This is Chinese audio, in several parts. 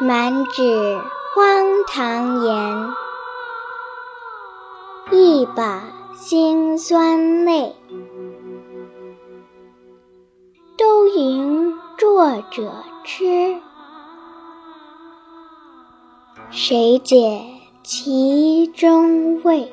满纸荒唐言，一把辛酸泪，都云作者痴，谁解其中味？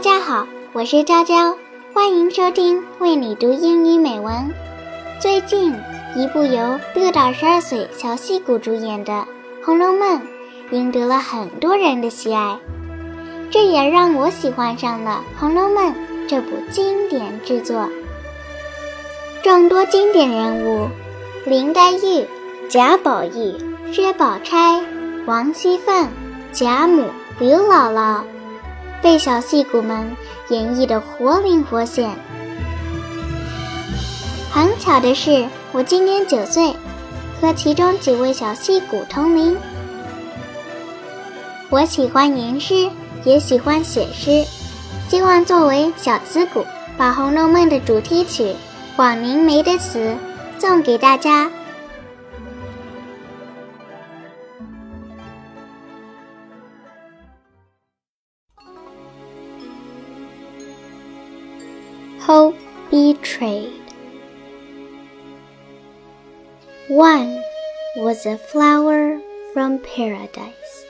大家好，我是娇娇，欢迎收听为你读英语美文。最近，一部由乐岛十二岁小戏骨主演的《红楼梦》赢得了很多人的喜爱，这也让我喜欢上了《红楼梦》这部经典之作。众多经典人物，林黛玉、贾宝玉、薛宝钗、王熙凤、贾母、刘姥姥。被小戏骨们演绎的活灵活现。很巧的是，我今年九岁，和其中几位小戏骨同龄。我喜欢吟诗，也喜欢写诗，希望作为小资骨，把《红楼梦》的主题曲《广陵梅》的词送给大家。Hope betrayed. One was a flower from paradise.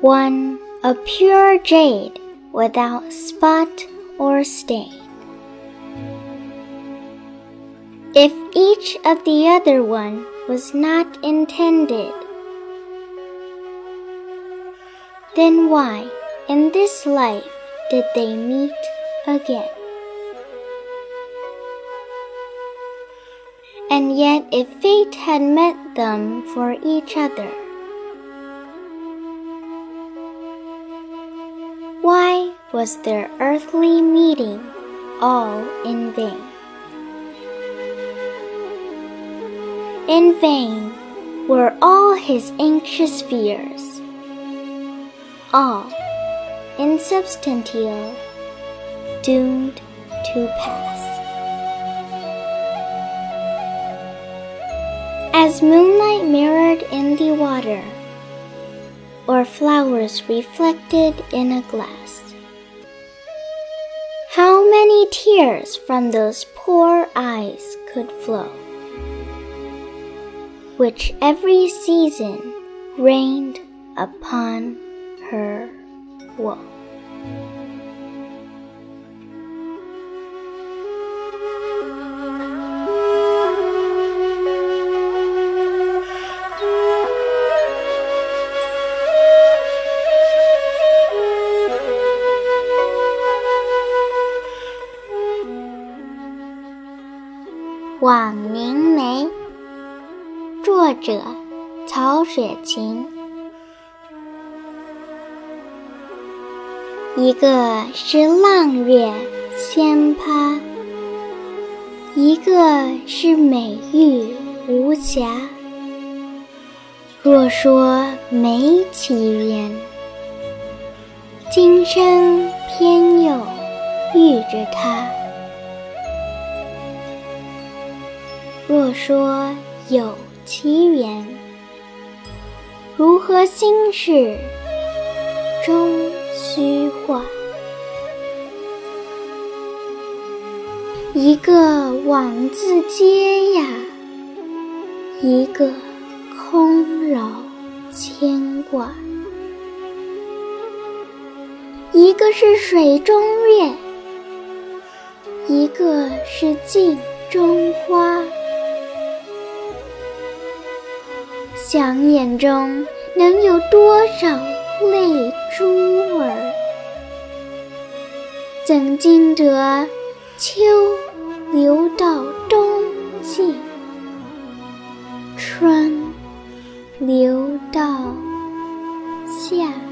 One a pure jade without spot or stain. If each of the other one was not intended, then why? In this life did they meet again. And yet, if fate had met them for each other, why was their earthly meeting all in vain? In vain were all his anxious fears, all in substantial, doomed to pass. As moonlight mirrored in the water, or flowers reflected in a glass. How many tears from those poor eyes could flow, which every season rained upon her 我《网凝眉》作者曹雪芹。一个是浪月仙葩，一个是美玉无瑕。若说没奇缘，今生偏又遇着他；若说有奇缘，如何心事终？虚幻，一个枉自嗟呀，一个空扰牵挂，一个是水中月，一个是镜中花，想眼中能有多少？泪珠儿，怎经得秋流到冬季，春流到夏？